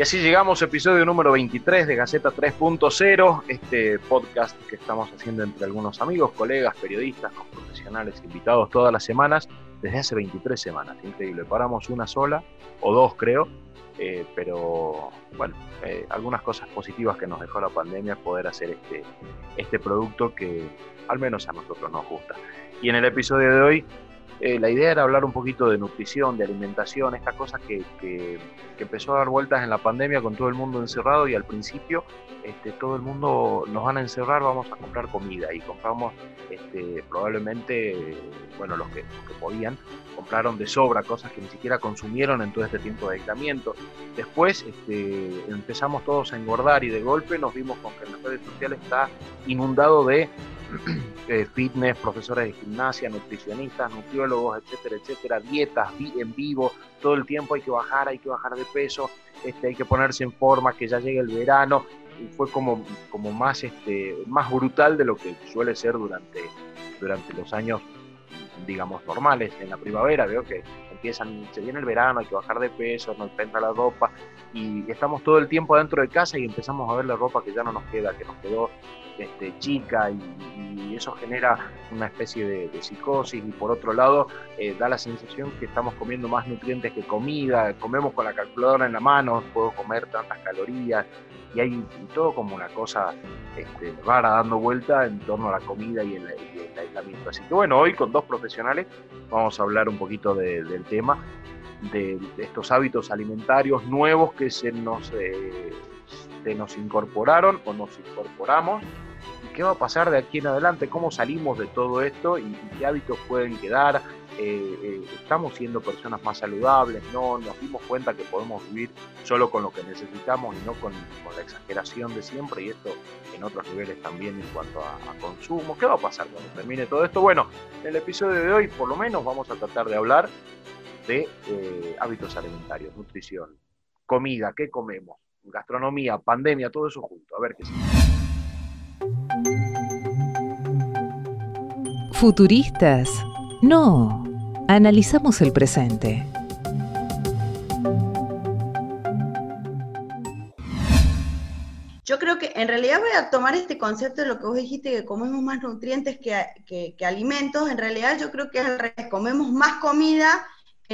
Y así llegamos, episodio número 23 de Gaceta 3.0, este podcast que estamos haciendo entre algunos amigos, colegas, periodistas, profesionales invitados todas las semanas, desde hace 23 semanas. Increíble, paramos una sola, o dos creo, eh, pero bueno, eh, algunas cosas positivas que nos dejó la pandemia, poder hacer este, este producto que al menos a nosotros nos gusta. Y en el episodio de hoy eh, la idea era hablar un poquito de nutrición, de alimentación, esta cosa que, que, empezó a dar vueltas en la pandemia con todo el mundo encerrado y al principio este, todo el mundo nos van a encerrar, vamos a comprar comida y compramos este, probablemente, bueno, los que, podían, compraron de sobra cosas que ni siquiera consumieron en todo este tiempo de aislamiento. Después este, empezamos todos a engordar y de golpe nos vimos con que en las redes sociales está inundado de eh, fitness, profesores de gimnasia, nutricionistas, nutriólogos, etcétera, etcétera, dietas en vivo, todo el tiempo hay que bajar, hay que bajar de peso, este, hay que ponerse en forma, que ya llegue el verano, y fue como, como más, este, más brutal de lo que suele ser durante, durante los años digamos, normales en la primavera, veo que empiezan, se viene el verano, hay que bajar de peso, nos entra la ropa y estamos todo el tiempo dentro de casa y empezamos a ver la ropa que ya no nos queda, que nos quedó este, chica y, eso genera una especie de, psicosis y por otro lado eh, da la sensación que estamos comiendo más nutrientes que comida, comemos con la calculadora en la mano, puedo comer tantas calorías y hay todo como una cosa este, rara dando vuelta en torno a la comida y el, aislamiento. Así que bueno, hoy con dos profesionales vamos a hablar un poquito del tema de, estos hábitos alimentarios nuevos que se nos, eh, se nos incorporaron o nos incorporamos qué va a pasar de aquí en adelante, cómo salimos de todo esto y, qué hábitos pueden quedar. Eh, eh, estamos siendo personas más saludables, no nos dimos cuenta que podemos vivir solo con lo que necesitamos y no con, la exageración de siempre y esto en otros niveles también en cuanto a, consumo. ¿Qué va a pasar cuando termine todo esto? Bueno, en el episodio de hoy por lo menos vamos a tratar de hablar de eh, hábitos alimentarios, nutrición, comida, qué comemos, gastronomía, pandemia, todo eso junto. A ver qué sigue. Futuristas. No, analizamos el presente. Yo creo que en realidad voy a tomar este concepto de lo que vos dijiste, que comemos más nutrientes que, alimentos. En realidad yo creo que al revés, comemos más comida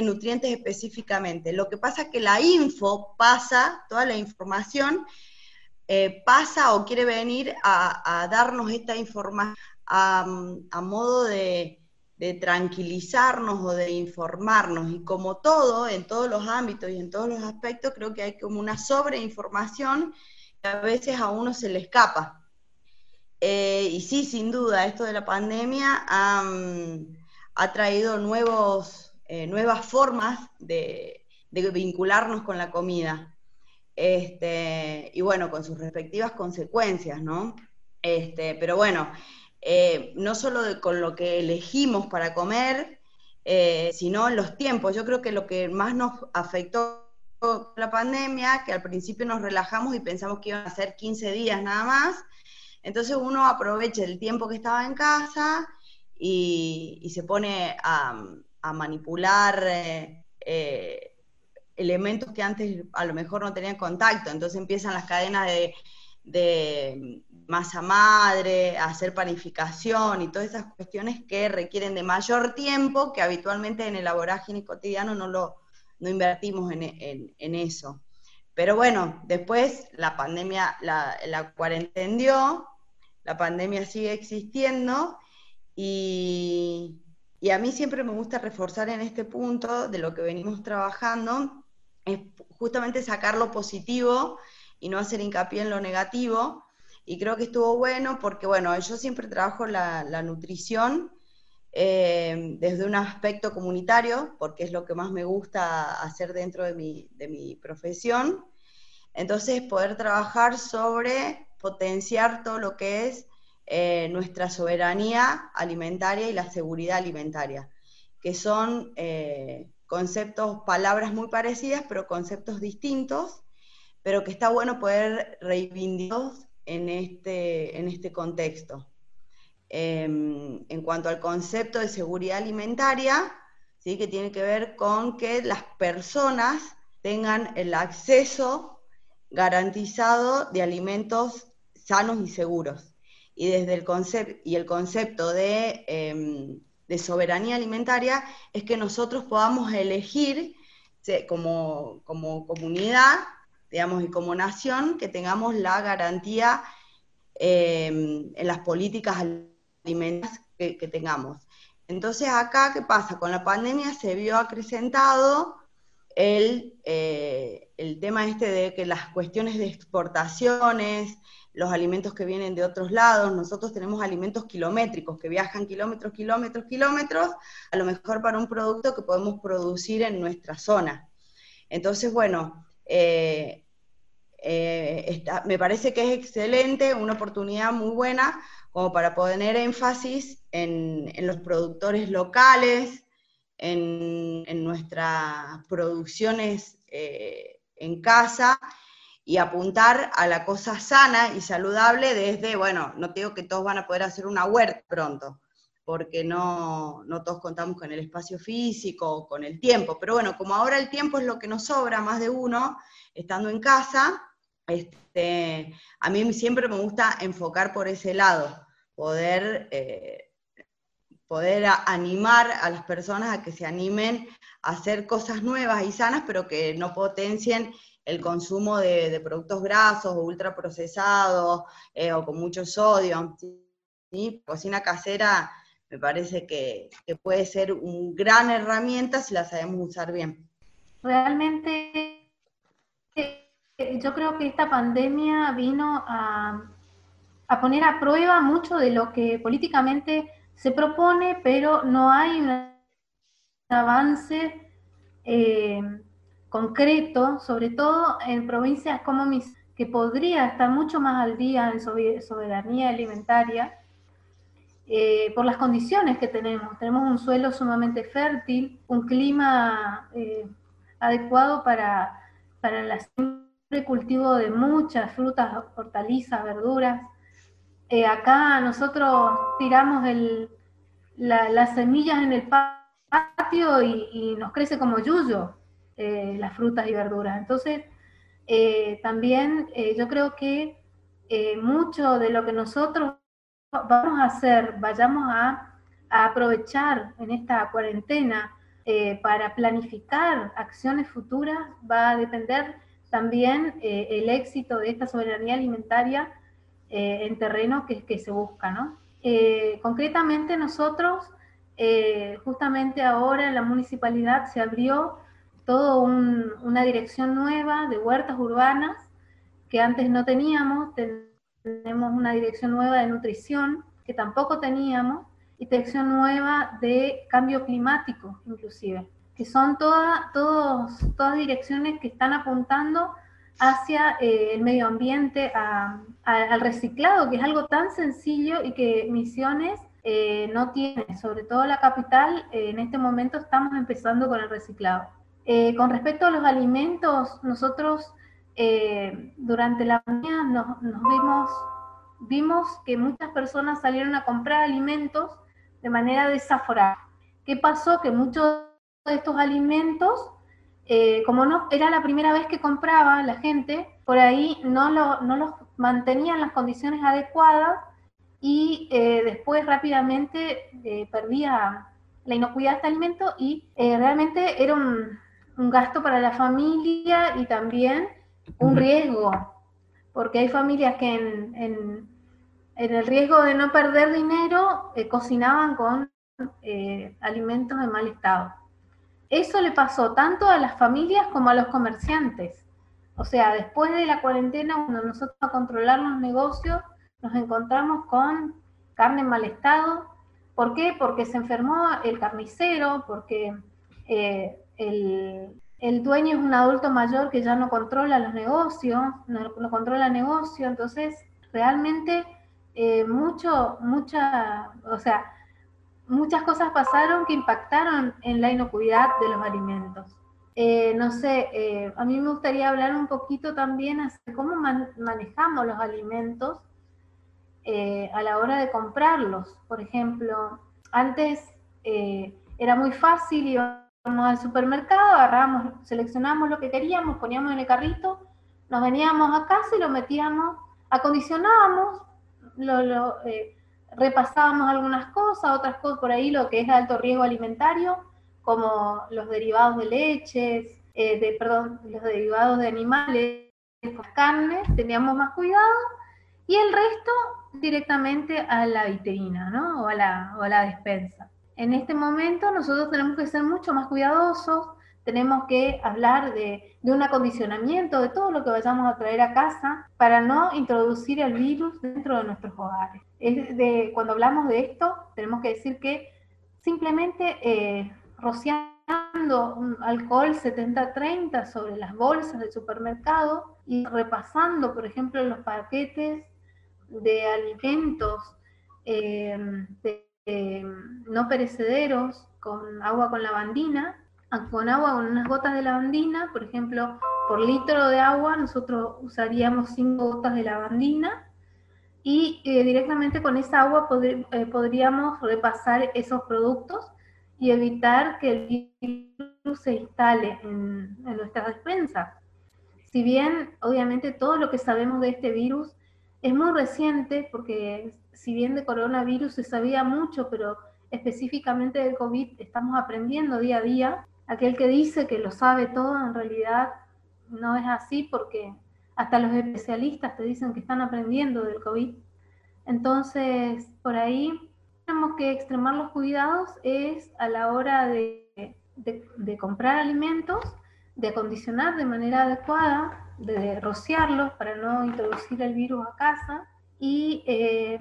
nutrientes específicamente. Lo que pasa es que la info pasa, toda la información eh, pasa o quiere venir a darnos esta información a, modo de, tranquilizarnos o de informarnos. Y como todo, en todos los ámbitos y en todos los aspectos, creo que hay como una sobreinformación que a veces a uno se le escapa. Eh, y sí, sin duda, esto de la pandemia ha traído nuevos, eh, nuevas formas de, vincularnos con la comida. Este, y bueno, con sus respectivas consecuencias, ¿no? Este, pero bueno, eh, no solo con lo que elegimos para comer, eh, sino los tiempos. Yo creo que lo que más nos afectó la pandemia, que al principio nos relajamos y pensamos que iban a ser 15 días nada más, entonces uno aprovecha el tiempo que estaba en casa y, se pone a, manipular eh, elementos que antes a lo mejor no tenían contacto, entonces empiezan las cadenas de masa madre, hacer panificación y todas esas cuestiones que requieren de mayor tiempo que habitualmente en el vorágine cotidiano no lo no invertimos en, eso. Pero bueno, después la pandemia, la, la cuarentendió, la pandemia sigue existiendo y, y a mí siempre me gusta reforzar en este punto de lo que venimos trabajando, es justamente sacar lo positivo y no hacer hincapié en lo negativo. Y creo que estuvo bueno porque, bueno, yo siempre trabajo la, nutrición eh, desde un aspecto comunitario, porque es lo que más me gusta hacer dentro de mi, de mi profesión. Entonces, poder trabajar sobre potenciar todo lo que es eh, nuestra soberanía alimentaria y la seguridad alimentaria, que son eh, conceptos, palabras muy parecidas, pero conceptos distintos, pero que está bueno poder reivindicarlos en este, en este contexto. Em, en cuanto al concepto de seguridad alimentaria, ¿sí? que tiene que ver con que las personas tengan el acceso garantizado de alimentos sanos y seguros y desde el concepto y el concepto em, de, soberanía alimentaria es que nosotros podamos elegir como, comunidad, digamos, y como nación, que tengamos la garantía em, en las políticas alimentarias que, tengamos. Entonces acá, ¿qué pasa? Con la pandemia se vio acrecentado el, eh, el tema este de que las cuestiones de exportaciones, los alimentos que vienen de otros lados, nosotros tenemos alimentos kilométricos que viajan kilómetros, kilómetros, kilómetros, a lo mejor para un producto que podemos producir en nuestra zona. Entonces, bueno, eh, eh, me parece que es excelente, una oportunidad muy buena como para poner énfasis en, los productores locales, en, nuestras producciones eh, en casa y apuntar a la cosa sana y saludable desde, bueno, no digo que todos van a poder hacer una huerta pronto, porque no, no todos contamos con el espacio físico con el tiempo, pero bueno, como ahora el tiempo es lo que nos sobra, más de uno, estando en casa, este, a mí siempre me gusta enfocar por ese lado, poder, eh, poder animar a las personas a que se animen a hacer cosas nuevas y sanas, pero que no potencien el consumo de, productos grasos o ultraprocesados eh, o con mucho sodio. ¿sí? Cocina casera me parece que, puede ser una gran herramienta si la sabemos usar bien. Realmente eh, yo creo que esta pandemia vino a, poner a prueba mucho de lo que políticamente se propone, pero no hay un avance eh, concreto, sobre todo en provincias como mis, que podría estar mucho más al día en soberanía alimentaria, eh, por las condiciones que tenemos. Tenemos un suelo sumamente fértil, un clima eh, adecuado para, para el cultivo de muchas frutas, hortalizas, verduras. Eh, acá nosotros tiramos las semillas en el patio y, y nos crece como yuyo. Eh, las frutas y verduras. Entonces, eh, también eh, yo creo que mucho de lo que nosotros vamos a hacer, vayamos a, aprovechar en esta cuarentena para planificar acciones futuras, va a depender también el éxito de esta soberanía alimentaria en terreno que, que se busca, ¿no? concretamente nosotros, justamente ahora en la municipalidad se abrió todo una dirección nueva de huertas urbanas que antes no teníamos, tenemos una dirección nueva de nutrición que tampoco teníamos, y dirección nueva de cambio climático inclusive, que son todas todas direcciones que están apuntando hacia eh, el medio ambiente, al reciclado, que es algo tan sencillo y que Misiones eh, no tiene, sobre todo la capital, eh, en este momento estamos empezando con el reciclado. Eh, con respecto a los alimentos, nosotros eh, durante la pandemia nos, vimos, vimos que muchas personas salieron a comprar alimentos de manera desaforada. ¿Qué pasó? Que muchos de estos alimentos, eh, como no era la primera vez que compraba la gente, por ahí no, lo, no los mantenían en las condiciones adecuadas y después rápidamente perdía la inocuidad de este alimento y realmente era un, un gasto para la familia y también un riesgo, porque hay familias que en, en, el riesgo de no perder dinero eh, cocinaban con eh, alimentos en mal estado. Eso le pasó tanto a las familias como a los comerciantes. O sea, después de la cuarentena, cuando nosotros a controlar los negocios, nos encontramos con carne en mal estado. ¿Por qué? Porque se enfermó el carnicero, porque eh, el, dueño es un adulto mayor que ya no controla los negocios, no, controla el negocio, entonces realmente eh, mucho, mucha, o sea, muchas cosas pasaron que impactaron en la inocuidad de los alimentos. Eh, no sé, eh, a mí me gustaría hablar un poquito también de cómo manejamos los alimentos a la hora de comprarlos. Por ejemplo, antes era muy fácil, íbamos al supermercado, agarrábamos, seleccionábamos lo que queríamos, poníamos en el carrito, nos veníamos a casa y lo metíamos, acondicionábamos, lo, eh, repasábamos algunas cosas, otras cosas por ahí, lo que es de alto riesgo alimentario, como los derivados de leches, eh, de, perdón, los derivados de animales, carnes, teníamos más cuidado, y el resto directamente a la vitrina, ¿no? O a la, o a la despensa. En este momento nosotros tenemos que ser mucho más cuidadosos, tenemos que hablar de, un acondicionamiento de todo lo que vayamos a traer a casa para no introducir el virus dentro de nuestros hogares. de, cuando hablamos de esto, tenemos que decir que simplemente eh, rociando un alcohol 70-30 sobre las bolsas del supermercado y repasando, por ejemplo, los paquetes de alimentos eh, eh, no perecederos con agua con lavandina, con agua con unas gotas de lavandina, por ejemplo, por litro de agua nosotros usaríamos 5 gotas de lavandina y eh, directamente con esa agua eh, podríamos repasar esos productos y evitar que el virus se instale en, en nuestras. Si bien, obviamente, todo lo que sabemos de este virus es muy reciente, porque si bien de coronavirus se sabía mucho, pero específicamente del COVID estamos aprendiendo día a día, aquel que dice que lo sabe todo en realidad no es así porque hasta los especialistas te dicen que están aprendiendo del COVID. Entonces, por ahí tenemos que extremar los cuidados es a la hora de, comprar alimentos, de acondicionar de manera adecuada, de rociarlos para no introducir el virus a casa y eh,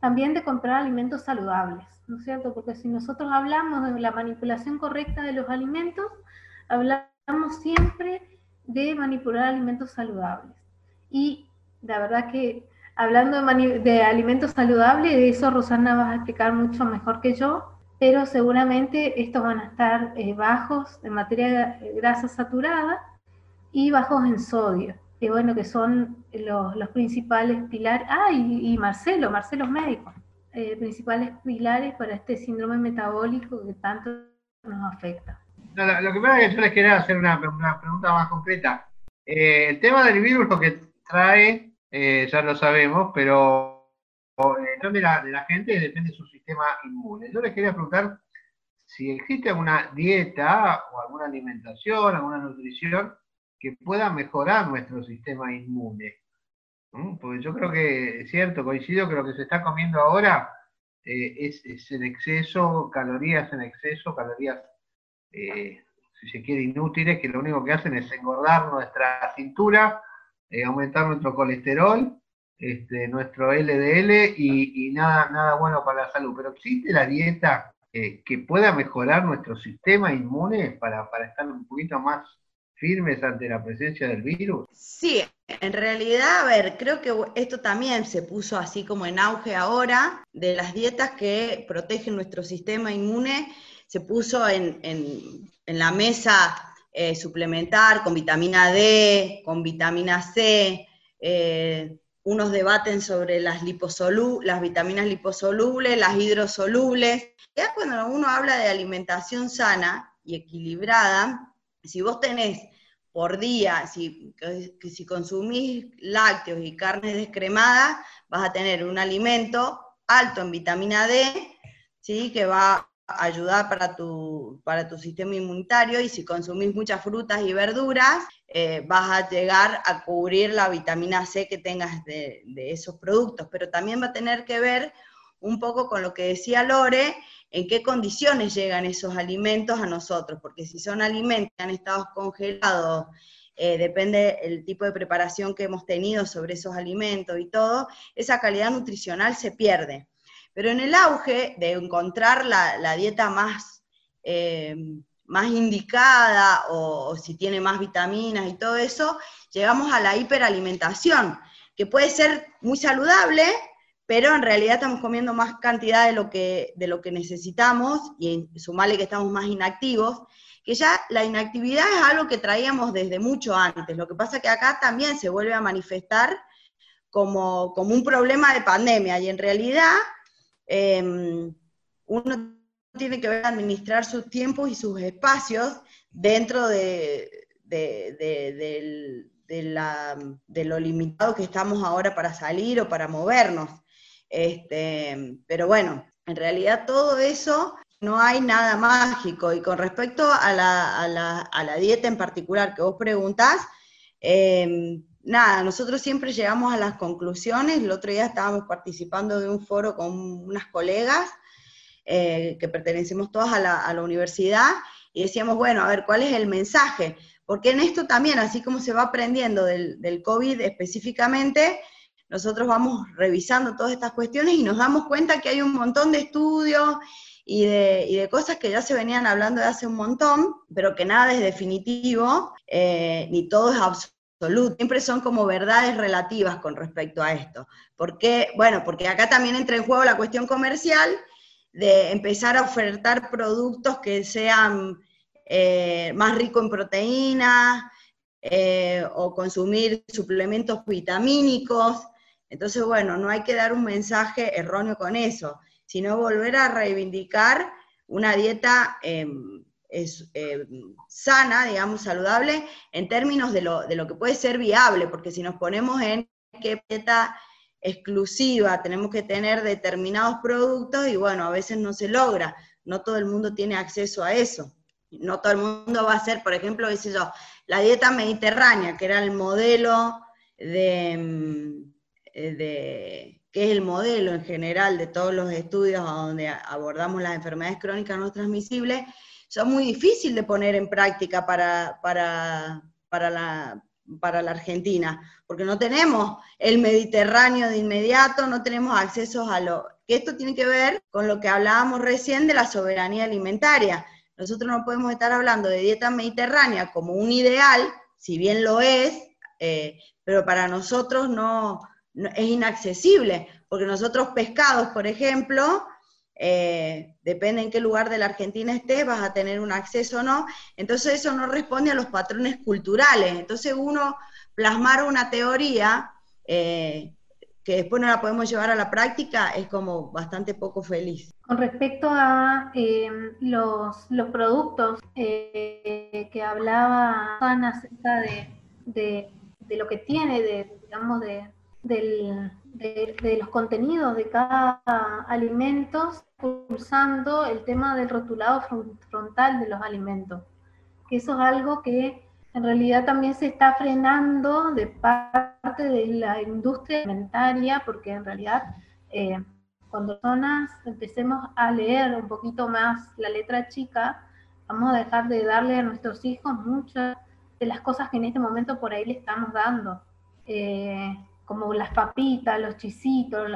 también de comprar alimentos saludables. ¿no es cierto? Porque si nosotros hablamos de la manipulación correcta de los alimentos, hablamos siempre de manipular alimentos saludables. Y la verdad que hablando de, alimentos saludables, de eso Rosana va a explicar mucho mejor que yo, pero seguramente estos van a estar eh, bajos en materia de grasa saturada y bajos en sodio, que bueno, que son los, principales pilares. Ah, y, Marcelo, Marcelo es médico. Eh, principales pilares para este síndrome metabólico que tanto nos afecta. lo, que pasa es que yo les quería hacer una, pregunta más concreta. Eh, el tema del virus lo que trae, eh, ya lo sabemos, pero de la, de la gente depende de su sistema inmune. Yo les quería preguntar si existe alguna dieta o alguna alimentación, alguna nutrición que pueda mejorar nuestro sistema inmune. Porque yo creo que es cierto, coincido que lo que se está comiendo ahora eh, es, en exceso, calorías en exceso, calorías, eh, si se quiere, inútiles, que lo único que hacen es engordar nuestra cintura, eh, aumentar nuestro colesterol, este, nuestro LDL y, nada, nada bueno para la salud. Pero existe la dieta que pueda mejorar nuestro sistema inmune para, para estar un poquito más firmes ante la presencia del virus? Sí, en realidad, a ver, creo que esto también se puso así como en auge ahora, de las dietas que protegen nuestro sistema inmune, se puso en, la mesa eh, suplementar con vitamina D, con vitamina C, eh, unos debaten sobre las, las vitaminas liposolubles, las hidrosolubles. Ya cuando uno habla de alimentación sana y equilibrada, si vos tenés por día, si, que, si consumís lácteos y carnes descremadas, vas a tener un alimento alto en vitamina D, ¿sí? que va a ayudar para tu, para tu sistema inmunitario, y si consumís muchas frutas y verduras, eh, vas a llegar a cubrir la vitamina C que tengas de, de esos productos, pero también va a tener que ver un poco con lo que decía Lore, en qué condiciones llegan esos alimentos a nosotros, porque si son alimentos que han estado congelados, eh, depende el tipo de preparación que hemos tenido sobre esos alimentos y todo, esa calidad nutricional se pierde. Pero en el auge de encontrar la, dieta más, eh, más indicada o, si tiene más vitaminas y todo eso, llegamos a la hiperalimentación, que puede ser muy saludable, pero en realidad estamos comiendo más cantidad de lo que, de lo que necesitamos y sumarle que estamos más inactivos, que ya la inactividad es algo que traíamos desde mucho antes. Lo que pasa es que acá también se vuelve a manifestar como, un problema de pandemia y en realidad em, uno tiene que administrar sus tiempos y sus espacios dentro de, de, lo limitado que estamos ahora para salir o para movernos. Este, pero bueno, en realidad todo eso no hay nada mágico. Y con respecto a la, dieta en particular que vos preguntás, em, nada, nosotros siempre llegamos a las conclusiones. El otro día estábamos participando de un foro con unas colegas eh, que pertenecemos todas a la, universidad y decíamos, bueno, a ver, ¿cuál es el mensaje? Porque en esto también, así como se va aprendiendo del, del COVID específicamente, nosotros vamos revisando todas estas cuestiones y nos damos cuenta que hay un montón de estudios y de, cosas que ya se venían hablando de hace un montón, pero que nada es definitivo, eh, ni todo es absoluto. Siempre son como verdades relativas con respecto a esto. ¿Por qué? Bueno, porque acá también entra en juego la cuestión comercial de empezar a ofertar productos que sean eh, más ricos en proteínas eh, o consumir suplementos vitamínicos. Entonces, bueno, no hay que dar un mensaje erróneo con eso sino volver a reivindicar una dieta em, em, sana, digamos, saludable, en términos de lo, de lo que puede ser viable, porque si nos ponemos en qué dieta exclusiva, tenemos que tener determinados productos y bueno, a veces no se logra, no todo el mundo tiene acceso a eso. No todo el mundo va a hacer, por ejemplo, yo, la dieta mediterránea, que era el modelo de, em, de que es el modelo en general de todos los estudios donde abordamos las enfermedades crónicas no transmisibles, son muy difíciles de poner en práctica para, para, para, la, para la Argentina, porque no tenemos el Mediterráneo de inmediato, no tenemos acceso a lo... que esto tiene que ver con lo que hablábamos recién de la soberanía alimentaria. Nosotros no podemos estar hablando de dieta mediterránea como un ideal, si bien lo es, eh, pero para nosotros no, es inaccesible, porque nosotros pescados, por ejemplo, eh, depende en qué lugar de la Argentina estés, vas a tener un acceso o no, entonces eso no responde a los patrones culturales, entonces uno plasmar una teoría eh, que después no la podemos llevar a la práctica es como bastante poco feliz. Con respecto a em, los, productos eh, que hablaba Ana acerca de, de, lo que tiene, de, digamos, de, del, de, los contenidos de cada alimento, pulsando el tema del rotulado frontal de los alimentos, que eso es algo que en realidad también se está frenando de parte de la industria alimentaria, porque en realidad eh, cuando personas empecemos a leer un poquito más la letra chica, vamos a dejar de darle a nuestros hijos muchas de las cosas que en este momento por ahí le estamos dando. Eh, como las papitas, los chisitos,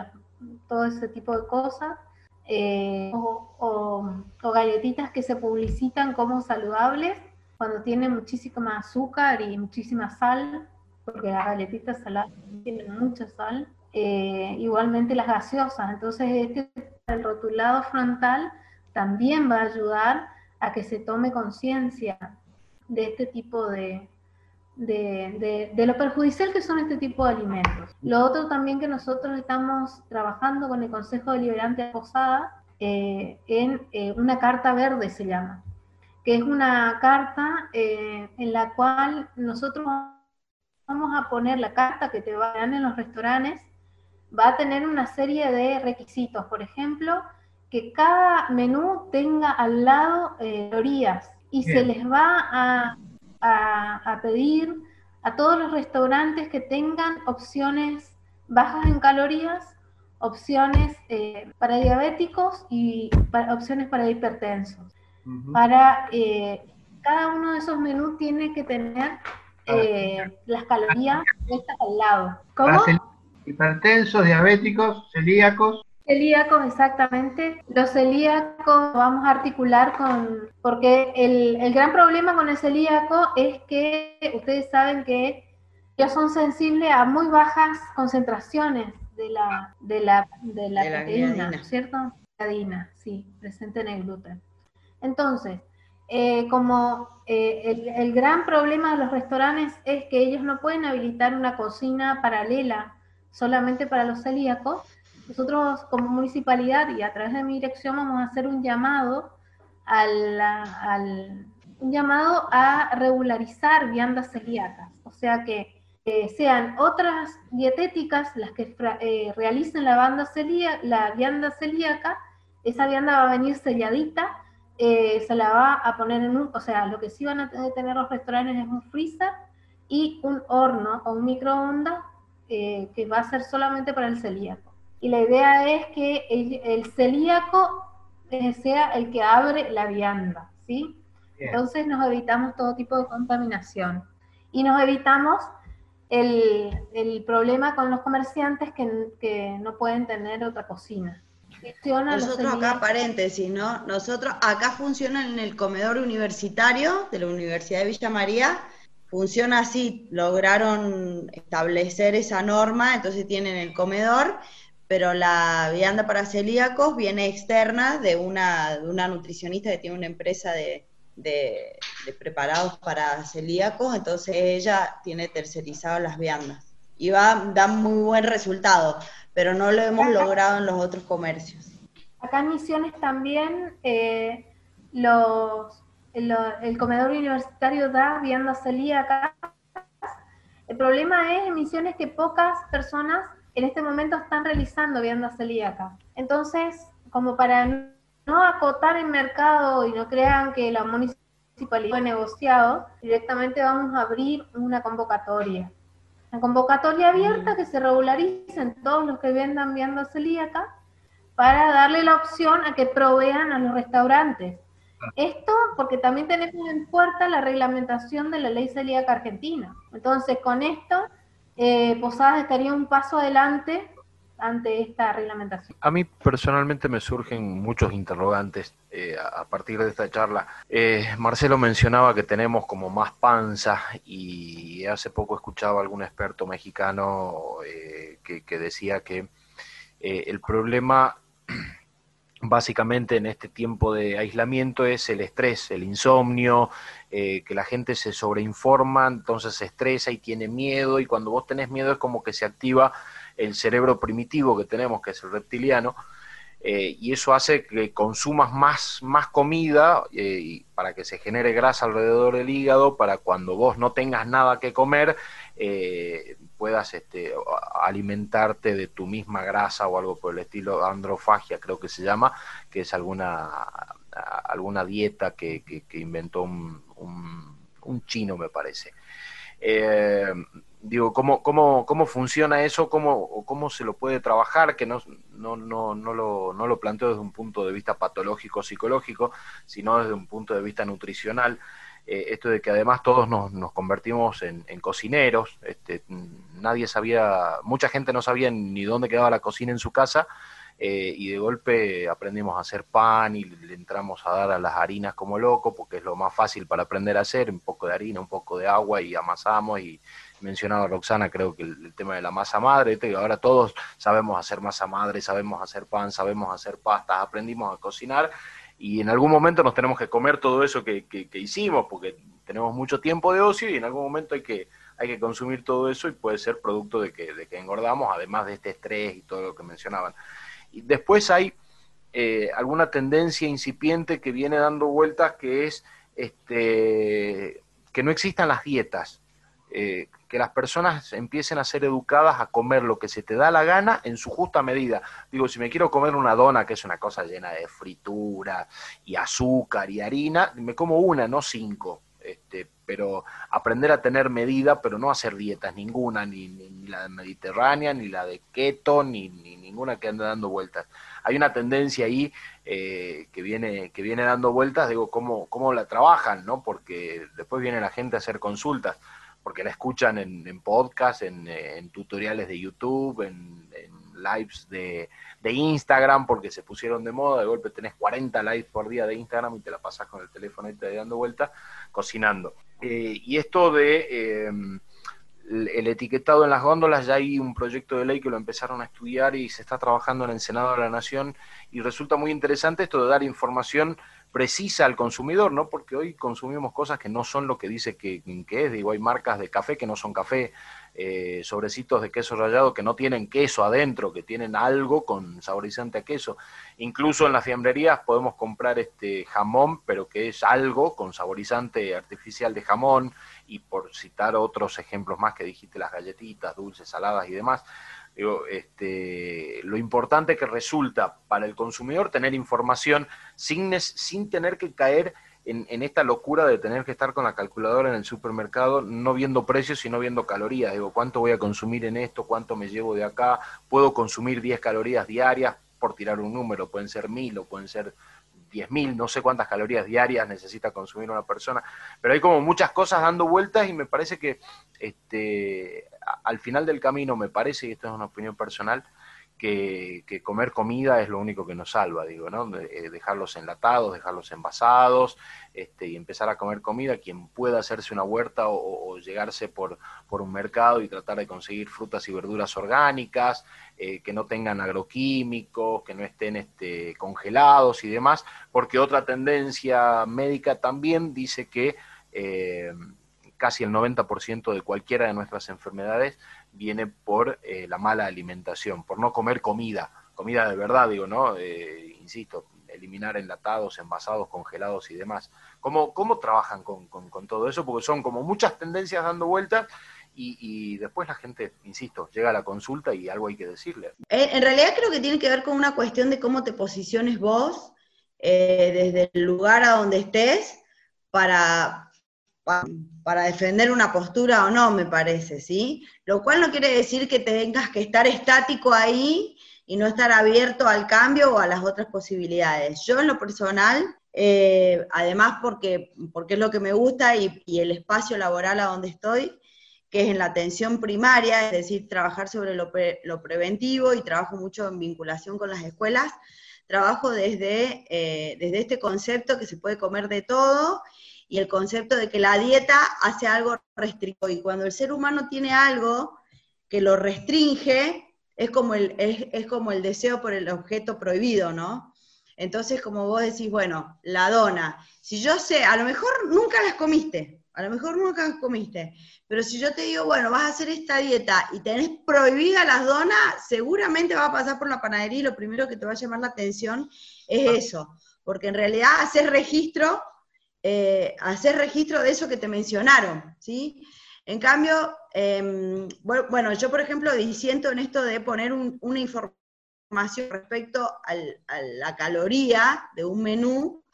todo ese tipo de cosas, eh, o, galletitas que se publicitan como saludables cuando tienen muchísima azúcar y muchísima sal, porque las galletitas saladas tienen mucha sal, eh, igualmente las gaseosas. Entonces, este, el rotulado frontal también va a ayudar a que se tome conciencia de este tipo de, de, lo perjudicial que son este tipo de alimentos. Lo otro también que nosotros estamos trabajando con el Consejo Deliberante de Posada eh, en eh, una carta verde se llama, que es una carta eh, en la cual nosotros vamos a poner la carta que te van en los restaurantes, va a tener una serie de requisitos, por ejemplo, que cada menú tenga al lado calorías y se les va a a, pedir a todos los restaurantes que tengan opciones bajas en calorías, opciones eh, para diabéticos y opciones para hipertensos. Para eh, cada uno de esos menús tiene que tener eh, las calorías puestas al lado. ¿Cómo? Hipertensos, diabéticos, celíacos. Celíacos, exactamente. Los celíacos vamos a articular con, porque el, el, gran problema con el celíaco es que ustedes saben que ellos son sensibles a muy bajas concentraciones de la, de la, de la, De la proteína. ¿cierto? Gliadina, sí, presente en el gluten. Entonces, eh, como eh, el, el gran problema de los restaurantes es que ellos no pueden habilitar una cocina paralela solamente para los celíacos, nosotros como municipalidad y a través de mi dirección vamos a hacer un llamado al, un llamado a regularizar viandas celíacas, o sea que eh, sean otras dietéticas las que eh, realicen la, banda celía- la vianda celíaca, esa vianda va a venir selladita, eh, se la va a poner en un, o sea, lo que sí van a tener los restaurantes es un freezer y un horno o un microondas que va a ser solamente para el celíaco. Y la idea es que el, el celíaco eh, sea el que abre la vianda, ¿sí? Bien. Entonces nos evitamos todo tipo de contaminación. Y nos evitamos el, el problema con los comerciantes que, que no pueden tener otra cocina. Funciona Nosotros acá, paréntesis, ¿no? Nosotros acá funciona en el comedor universitario de la Universidad de Villa María, funciona así, lograron establecer esa norma, entonces tienen el comedor, pero la vianda para celíacos viene externa de una, de una nutricionista que tiene una empresa de, de- de preparados para celíacos, entonces ella tiene tercerizado las viandas y va, da muy buen resultado, pero no lo hemos logrado en los otros comercios. Acá en Misiones también eh, los, lo- el comedor universitario da viandas celíacas. El problema es en Misiones que pocas personas en este momento están realizando viandas celíacas. Entonces, como para no acotar el mercado y no crean que la municipalidad ha negociado, directamente vamos a abrir una convocatoria. Una convocatoria abierta que se regularicen todos los que vendan viandas celíacas para darle la opción a que provean a los restaurantes. Esto porque también tenemos en puerta la reglamentación de la ley celíaca argentina. Entonces, con esto, eh, Posadas estaría un paso adelante ante esta reglamentación. A mí personalmente me surgen muchos interrogantes eh, a partir de esta charla. Eh, Marcelo mencionaba que tenemos como más panza y hace poco escuchaba a algún experto mexicano eh, que, decía que el problema básicamente en este tiempo de aislamiento es el estrés, el insomnio, eh, que la gente se sobreinforma, entonces se estresa y tiene miedo y cuando vos tenés miedo es como que se activa el cerebro primitivo que tenemos, que es el reptiliano, eh, y eso hace que consumas más, más comida eh, para que se genere grasa alrededor del hígado, para cuando vos no tengas nada que comer, eh, puedas este, alimentarte de tu misma grasa o algo por el estilo, androfagia creo que se llama, que es alguna, alguna dieta que, que- que inventó un, chino, me parece. Eh, digo, ¿cómo, cómo, ¿cómo funciona eso? ¿Cómo, ¿Cómo se lo puede trabajar? Que no, no, no, no, lo, no lo planteo desde un punto de vista patológico, psicológico, sino desde un punto de vista nutricional. Eh, esto de que además todos nos, nos convertimos en, en cocineros, este, nadie sabía, mucha gente no sabía ni dónde quedaba la cocina en su casa, eh, y de golpe aprendimos a hacer pan y le entramos a dar a las harinas como loco, porque es lo más fácil para aprender a hacer, un poco de harina, un poco de agua y amasamos y mencionaba Roxana, creo que el, tema de la masa madre, que ahora todos sabemos hacer masa madre, sabemos hacer pan, sabemos hacer pastas, aprendimos a cocinar y en algún momento nos tenemos que comer todo eso que, que- hicimos, porque tenemos mucho tiempo de ocio y en algún momento hay que, hay que consumir todo eso y puede ser producto de que, de que engordamos, además de este estrés y todo lo que mencionaban. Y después hay eh, alguna tendencia incipiente que viene dando vueltas que es este, que no existan las dietas, eh, que las personas empiecen a ser educadas a comer lo que se te da la gana en su justa medida. Digo, si me quiero comer una dona, que es una cosa llena de fritura y azúcar y harina, me como una, no cinco. Este, pero aprender a tener medida, pero no hacer dietas ninguna, ni, ni, ni la mediterránea, ni la de keto, ni, ni ninguna que ande dando vueltas. Hay una tendencia ahí eh, que, viene, que viene dando vueltas, digo, cómo, cómo la trabajan, ¿no? Porque después viene la gente a hacer consultas, porque la escuchan en, en podcast, en, tutoriales de YouTube, en, lives de, Instagram, porque se pusieron de moda, de golpe tenés 40 lives por día de Instagram y te la pasas con el teléfono ahí te dando vueltas, cocinando. Eh, y esto de eh, el etiquetado en las góndolas, ya hay un proyecto de ley que lo empezaron a estudiar y se está trabajando en el Senado de la Nación y resulta muy interesante esto de dar información precisa al consumidor, ¿no? Porque hoy consumimos cosas que no son lo que dice que, es, digo, hay marcas de café que no son café, eh, sobrecitos de queso rallado que no tienen queso adentro, que tienen algo con saborizante a queso. Incluso en las fiambrerías podemos comprar este jamón, pero que es algo con saborizante artificial de jamón, y por citar otros ejemplos más que dijiste, las galletitas, dulces, saladas y demás. Digo, este, lo importante que resulta para el consumidor tener información sin, tener que caer en, en, esta locura de tener que estar con la calculadora en el supermercado, no viendo precios, sino viendo calorías. Digo, ¿cuánto voy a consumir en esto? ¿Cuánto me llevo de acá? ¿Puedo consumir 10 calorías diarias? Por tirar un número, pueden ser mil o pueden ser 10.000, no sé cuántas calorías diarias necesita consumir una persona, pero hay como muchas cosas dando vueltas y me parece que este, al final del camino, me parece, y esto es una opinión personal, que, comer comida es lo único que nos salva, digo, ¿no? Eh, dejarlos enlatados, dejarlos envasados, este, y empezar a comer comida, quien pueda hacerse una huerta o, llegarse por, por, un mercado y tratar de conseguir frutas y verduras orgánicas, eh, que no tengan agroquímicos, que no estén este, congelados y demás, porque otra tendencia médica también dice que eh, casi el 90% de cualquiera de nuestras enfermedades viene por eh, la mala alimentación, por no comer comida, comida de verdad, digo, ¿no? Eh, insisto, eliminar enlatados, envasados, congelados y demás. ¿Cómo, cómo trabajan con, todo eso? Porque son como muchas tendencias dando vueltas y, después la gente, insisto, llega a la consulta y algo hay que decirle. Eh, en realidad creo que tiene que ver con una cuestión de cómo te posiciones vos desde el lugar a donde estés para, para defender una postura o no, me parece, ¿sí? Lo cual no quiere decir que tengas que estar estático ahí y no estar abierto al cambio o a las otras posibilidades. Yo en lo personal, eh, además porque, porque es lo que me gusta y, el espacio laboral a donde estoy, que es en la atención primaria, es decir, trabajar sobre lo, lo preventivo y trabajo mucho en vinculación con las escuelas, trabajo desde, eh, desde este concepto que se puede comer de todo y el concepto de que la dieta hace algo restrictivo. Y cuando el ser humano tiene algo que lo restringe, es como el, es, como el deseo por el objeto prohibido, ¿no? Entonces, como vos decís, bueno, la dona, si yo sé, a lo mejor nunca las comiste, a lo mejor nunca las comiste, pero si yo te digo, bueno, vas a hacer esta dieta y tenés prohibida las donas, seguramente va a pasar por la panadería y lo primero que te va a llamar la atención es eso, porque en realidad haces registro eh, hacer registro de eso que te mencionaron, ¿sí? En cambio, em, bueno, yo por ejemplo disiento en esto de poner una información respecto a la caloría de un menú,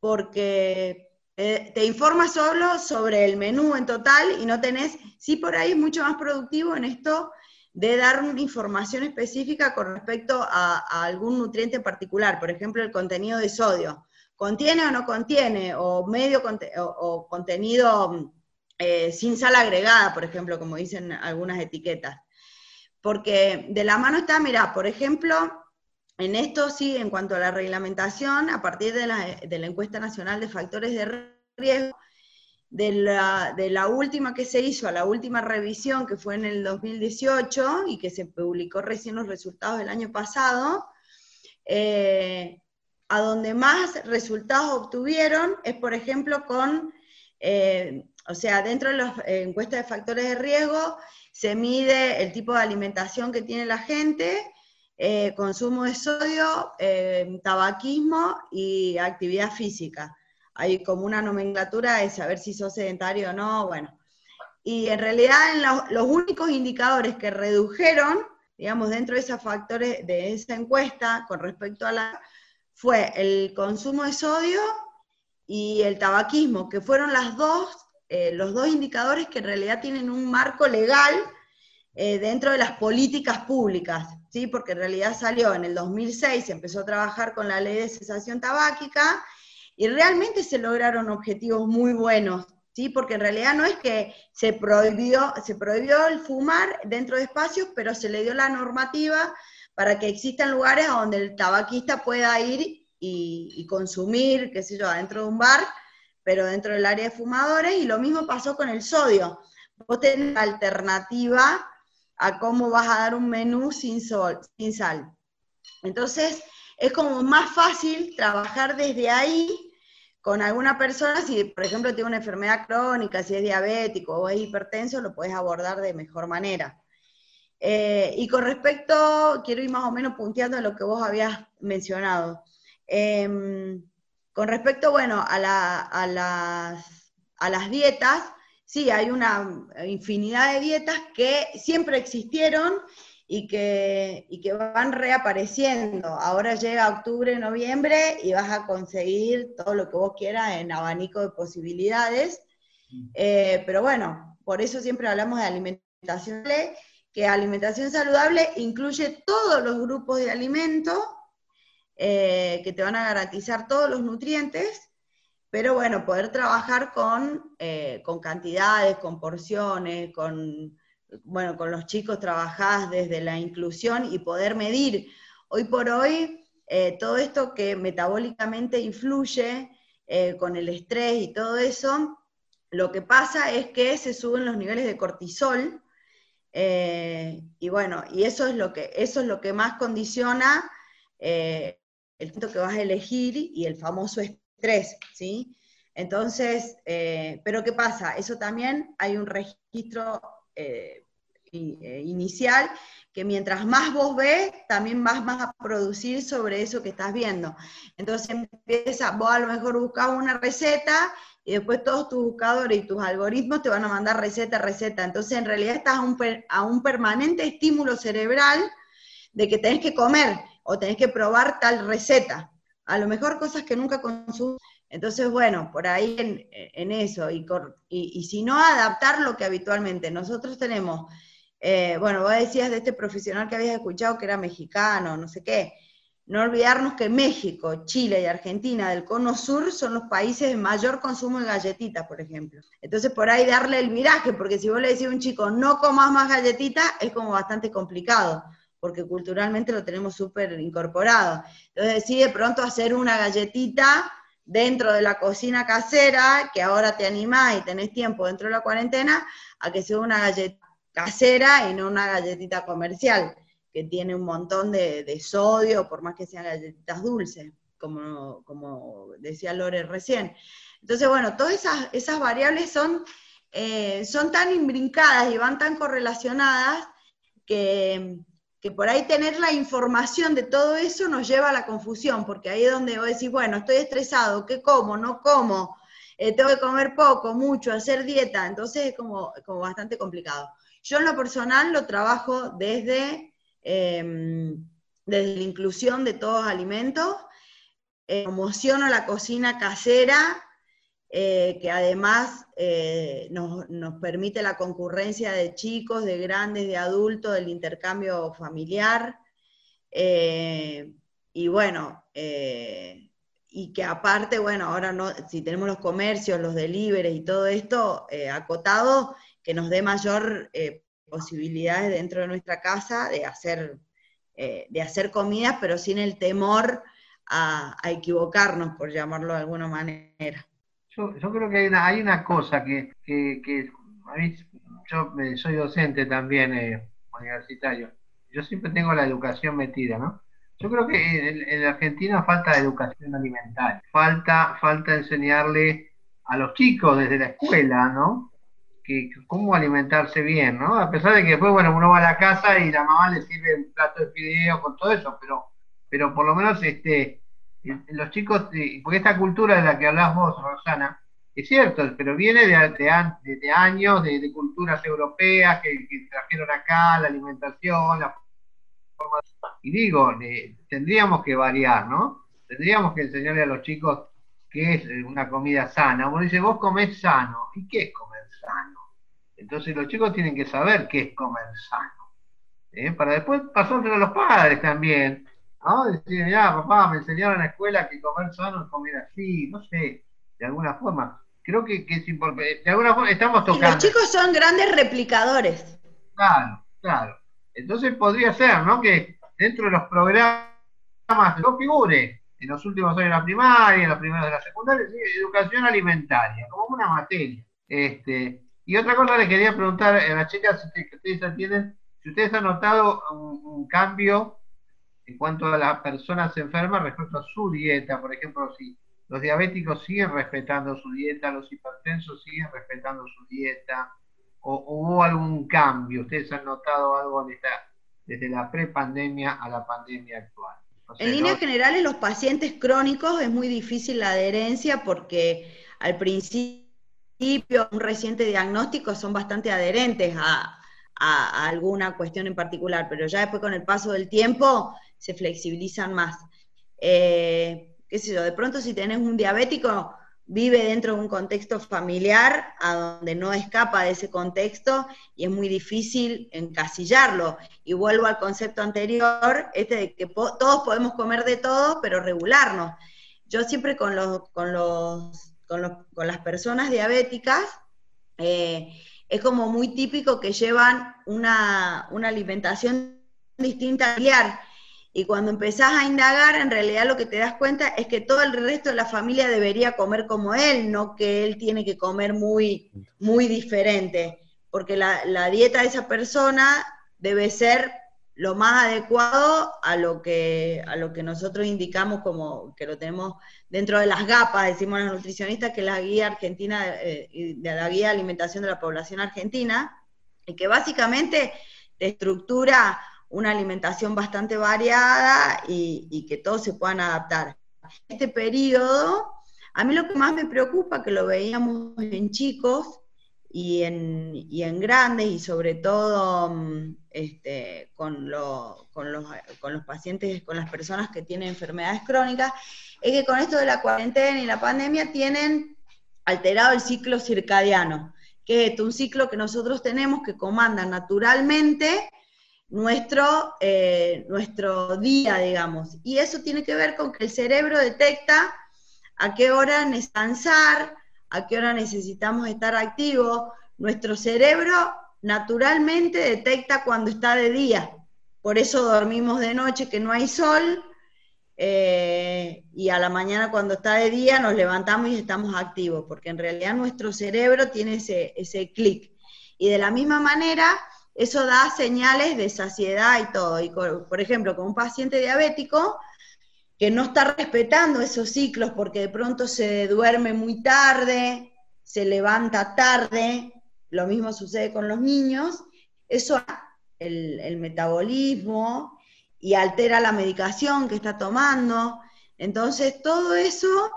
porque eh, te informas solo sobre el menú en total y no tenés, sí por ahí es mucho más productivo en esto de dar una información específica con respecto a, a algún nutriente en particular, por ejemplo el contenido de sodio contiene o no contiene, o medio o, contenido eh, sin sal agregada, por ejemplo, como dicen algunas etiquetas. Porque de la mano está, mira, por ejemplo, en esto sí, en cuanto a la reglamentación, a partir de la, encuesta nacional de factores de riesgo, de la, última que se hizo, a la última revisión que fue en el 2018 y que se publicó recién los resultados del año pasado, eh, a donde más resultados obtuvieron es, por ejemplo, con, eh, o sea, dentro de las eh, encuestas de factores de riesgo se mide el tipo de alimentación que tiene la gente, eh, consumo de sodio, tabaquismo y actividad física. Hay como una nomenclatura de saber si sos sedentario o no, bueno. Y en realidad en los únicos indicadores que redujeron, digamos, dentro de esos factores de esa encuesta con respecto a la fue el consumo de sodio y el tabaquismo, que fueron las dos, eh, los dos indicadores que en realidad tienen un marco legal eh, dentro de las políticas públicas, ¿sí? porque en realidad salió en el 2006, se empezó a trabajar con la ley de cesación tabáquica y realmente se lograron objetivos muy buenos, ¿sí? porque en realidad no es que se prohibió, se prohibió el fumar dentro de espacios, pero se le dio la normativa para que existan lugares donde el tabaquista pueda ir y, consumir, qué sé yo, dentro de un bar, pero dentro del área de fumadores, y lo mismo pasó con el sodio, vos tenés alternativa a cómo vas a dar un menú sin, sol, sin sal. Entonces, es como más fácil trabajar desde ahí con alguna persona, si por ejemplo tiene una enfermedad crónica, si es diabético o es hipertenso, lo puedes abordar de mejor manera. Eh, y con respecto, quiero ir más o menos punteando lo que vos habías mencionado. Em, con respecto, bueno, a, a, las, a las dietas, sí, hay una infinidad de dietas que siempre existieron y que, que van reapareciendo. Ahora llega octubre, noviembre y vas a conseguir todo lo que vos quieras en abanico de posibilidades. Mm. Eh, pero bueno, por eso siempre hablamos de alimentación, que alimentación saludable incluye todos los grupos de alimentos eh, que te van a garantizar todos los nutrientes, pero bueno, poder trabajar con, eh, con cantidades, con porciones, con bueno, con los chicos trabajás desde la inclusión y poder medir. Hoy por hoy, eh, todo esto que metabólicamente influye eh, con el estrés y todo eso, lo que pasa es que se suben los niveles de cortisol, eh, y bueno, y eso es lo que, eso es lo que más condiciona el punto que vas a elegir y el famoso estrés, ¿sí? Entonces, pero ¿qué pasa? Eso también hay un registro eh, eh, inicial, que mientras más vos ves, también vas más a producir sobre eso que estás viendo. Entonces empieza, vos a lo mejor buscas una receta y después todos tus buscadores y tus algoritmos te van a mandar receta, receta. Entonces en realidad estás a un, a un permanente estímulo cerebral de que tenés que comer o tenés que probar tal receta. A lo mejor cosas que nunca consumes entonces, bueno, por ahí en, eso, y, y, si no, adaptar lo que habitualmente nosotros tenemos. Eh, bueno, vos decías de este profesional que habías escuchado que era mexicano, no sé qué. No olvidarnos que México, Chile y Argentina del cono sur son los países de mayor consumo de galletitas, por ejemplo. Entonces, por ahí darle el viraje, porque si vos le decís a un chico, no comas más galletitas, es como bastante complicado, porque culturalmente lo tenemos súper incorporado. Entonces, decide pronto hacer una galletita dentro de la cocina casera, que ahora te animás y tenés tiempo dentro de la cuarentena, a que sea una galleta casera y no una galletita comercial, que tiene un montón de, sodio, por más que sean galletitas dulces, como, como decía Lore recién. Entonces, bueno, todas esas, esas variables son, eh, son tan imbrincadas y van tan correlacionadas que, que por ahí tener la información de todo eso nos lleva a la confusión, porque ahí es donde vos decís, bueno, estoy estresado, ¿qué como? ¿No como? Eh, tengo que comer poco, mucho, hacer dieta, entonces es como, como bastante complicado. Yo en lo personal lo trabajo desde, em, desde la inclusión de todos los alimentos, eh, promociono la cocina casera, eh, que además eh, nos, permite la concurrencia de chicos, de grandes, de adultos, del intercambio familiar. Y bueno, y que aparte, bueno, ahora no, si tenemos los comercios, los deliveries y todo esto acotado, que nos dé mayor posibilidades dentro de nuestra casa de hacer, de hacer comidas, pero sin el temor a equivocarnos, por llamarlo de alguna manera. Yo, creo que hay una, hay una cosa que, a mí, yo soy docente también eh, universitario, yo siempre tengo la educación metida, ¿no? Yo creo que en, en, Argentina falta educación alimentaria, falta, falta enseñarle a los chicos desde la escuela, ¿no? Que, cómo alimentarse bien, ¿no? A pesar de que después, bueno, uno va a la casa y la mamá le sirve un plato de fideo con todo eso, pero, pero por lo menos este, los chicos, porque esta cultura de la que hablas vos, Rosana, es cierto, pero viene de, de, años de, culturas europeas que, trajeron acá la alimentación, la forma y digo, tendríamos que variar, ¿no? Tendríamos que enseñarle a los chicos qué es eh, una comida sana. Uno dice, vos comés sano. ¿Y qué es comer sano? Entonces los chicos tienen que saber qué es comer sano. ¿eh? Para después pasárselo a los padres también ¿no? Decir, ya, papá, me enseñaron en la escuela que comer sano es comer así, no sé, de alguna forma. Creo que, es importante, de alguna forma estamos tocando. los chicos son grandes replicadores. Claro, claro. Entonces podría ser, ¿no? Que dentro de los programas no figure en los últimos años de la primaria, en los primeros de la secundaria, educación alimentaria, como una materia. Este, Y otra cosa le quería preguntar a las chicas que ustedes atienden, si ustedes han notado un, cambio en cuanto a las personas enfermas respecto a su dieta, por ejemplo, si los diabéticos siguen respetando su dieta, los hipertensos siguen respetando su dieta, o, hubo algún cambio, ustedes han notado algo desde la prepandemia a la pandemia actual. en líneas generales, los pacientes crónicos es muy difícil la adherencia porque al principio un reciente diagnóstico son bastante adherentes a, alguna cuestión en particular, pero ya después con el paso del tiempo se flexibilizan más. Eh, qué sé yo, de pronto si tenés un diabético, vive dentro de un contexto familiar a donde no escapa de ese contexto y es muy difícil encasillarlo. Y vuelvo al concepto anterior, este de que todos podemos comer de todo, pero regularnos. Yo siempre con los, con los con, las personas diabéticas, eh, es como muy típico que llevan una, alimentación distinta familiar. Y cuando empezás a indagar, en realidad lo que te das cuenta es que todo el resto de la familia debería comer como él, no que él tiene que comer muy, muy diferente. Porque la, la dieta de esa persona debe ser lo más adecuado a lo que, a lo que nosotros indicamos como que lo tenemos dentro de las GAPAs, decimos los nutricionistas, que es la guía argentina, eh, de la guía de alimentación de la población argentina, y que básicamente estructura una alimentación bastante variada y, y que todos se puedan adaptar. Este periodo, a mí lo que más me preocupa, que lo veíamos en chicos, y en, y en grandes y sobre todo mm, este, con, con, los, con los pacientes, con las personas que tienen enfermedades crónicas, es que con esto de la cuarentena y la pandemia tienen alterado el ciclo circadiano, que es un ciclo que nosotros tenemos que comanda naturalmente nuestro, eh, nuestro día, digamos. Y eso tiene que ver con que el cerebro detecta a qué hora descansar, a qué hora necesitamos estar activos. Nuestro cerebro naturalmente detecta cuando está de día. Por eso dormimos de noche que no hay sol eh, y a la mañana cuando está de día nos levantamos y estamos activos, porque en realidad nuestro cerebro tiene ese, ese clic. Y de la misma manera, eso da señales de saciedad y todo. Y por ejemplo, con un paciente diabético, que no está respetando esos ciclos porque de pronto se duerme muy tarde, se levanta tarde, lo mismo sucede con los niños, eso el, el metabolismo y altera la medicación que está tomando. Entonces, todo eso,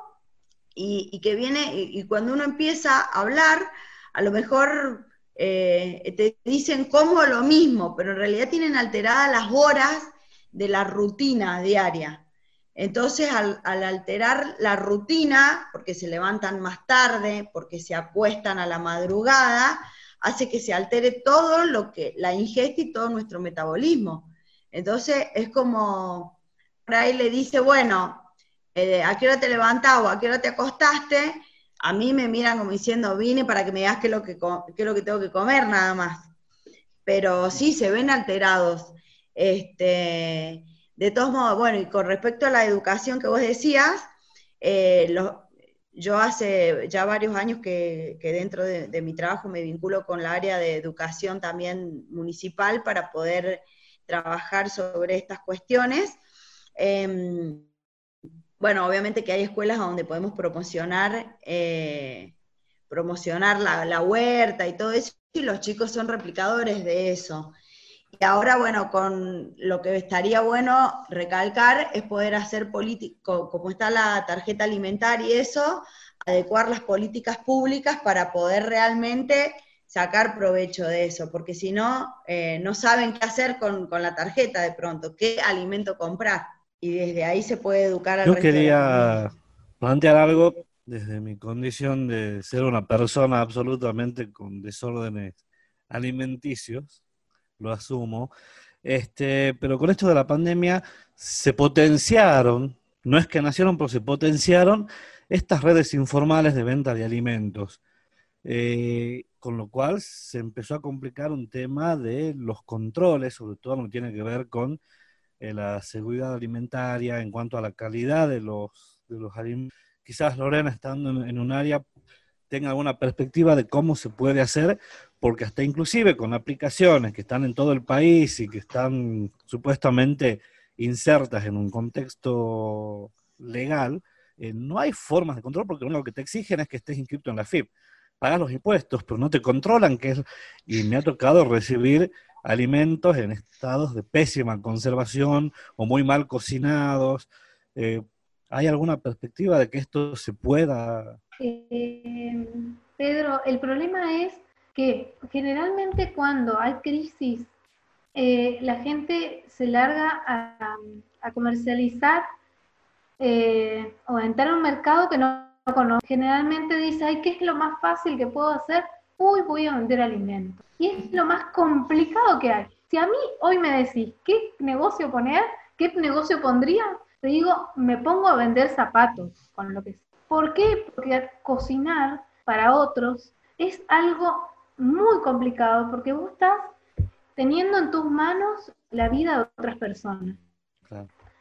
y, que viene, y, cuando uno empieza a hablar, a lo mejor eh, te dicen como lo mismo, pero en realidad tienen alteradas las horas de la rutina diaria. Entonces, al, alterar la rutina, porque se levantan más tarde, porque se acuestan a la madrugada, hace que se altere todo lo que, la ingesta y todo nuestro metabolismo. Entonces, es como, por ahí le dice, bueno, eh, ¿a qué hora te levantas o a qué hora te acostaste? A mí me miran como diciendo, vine para que me digas qué es lo que, qué es lo que tengo que comer, nada más. Pero sí, se ven alterados. Este, de todos modos, bueno, y con respecto a la educación que vos decías, eh, yo hace ya varios años que, dentro de, mi trabajo me vinculo con la área de educación también municipal para poder trabajar sobre estas cuestiones. Em, bueno, obviamente que hay escuelas donde podemos promocionar, eh, promocionar la, la, huerta y todo eso, y los chicos son replicadores de eso. Y ahora, bueno, con lo que estaría bueno recalcar es poder hacer político, como está la tarjeta alimentaria y eso, adecuar las políticas públicas para poder realmente sacar provecho de eso, porque si no, eh, no saben qué hacer con, la tarjeta de pronto, qué alimento comprar. Y desde ahí se puede educar a Yo quería plantear algo desde mi condición de ser una persona absolutamente con desórdenes alimenticios lo asumo. Este, pero con esto de la pandemia se potenciaron, no es que nacieron, pero se potenciaron estas redes informales de venta de alimentos. Eh, con lo cual se empezó a complicar un tema de los controles, sobre todo lo que tiene que ver con eh, la seguridad alimentaria en cuanto a la calidad de los, de los alimentos. Quizás Lorena estando en un área tenga alguna perspectiva de cómo se puede hacer, porque hasta inclusive con aplicaciones que están en todo el país y que están supuestamente insertas en un contexto legal, eh, no hay formas de control porque lo único que te exigen es que estés inscrito en la FIP. Pagas los impuestos, pero no te controlan, que es, y me ha tocado recibir alimentos en estados de pésima conservación o muy mal cocinados. Eh, ¿Hay alguna perspectiva de que esto se pueda? Eh, Pedro, el problema es que generalmente cuando hay crisis, eh, la gente se larga a, comercializar o a entrar a un mercado que no conoce. Generalmente dice, ay, ¿qué es lo más fácil que puedo hacer? Uy, voy a vender alimentos. Y es lo más complicado que hay. Si a mí hoy me decís, ¿qué negocio poner? ¿Qué negocio pondría? te digo, me pongo a vender zapatos con lo que sea. ¿Por qué? Porque cocinar para otros es algo muy complicado porque vos estás teniendo en tus manos la vida de otras personas.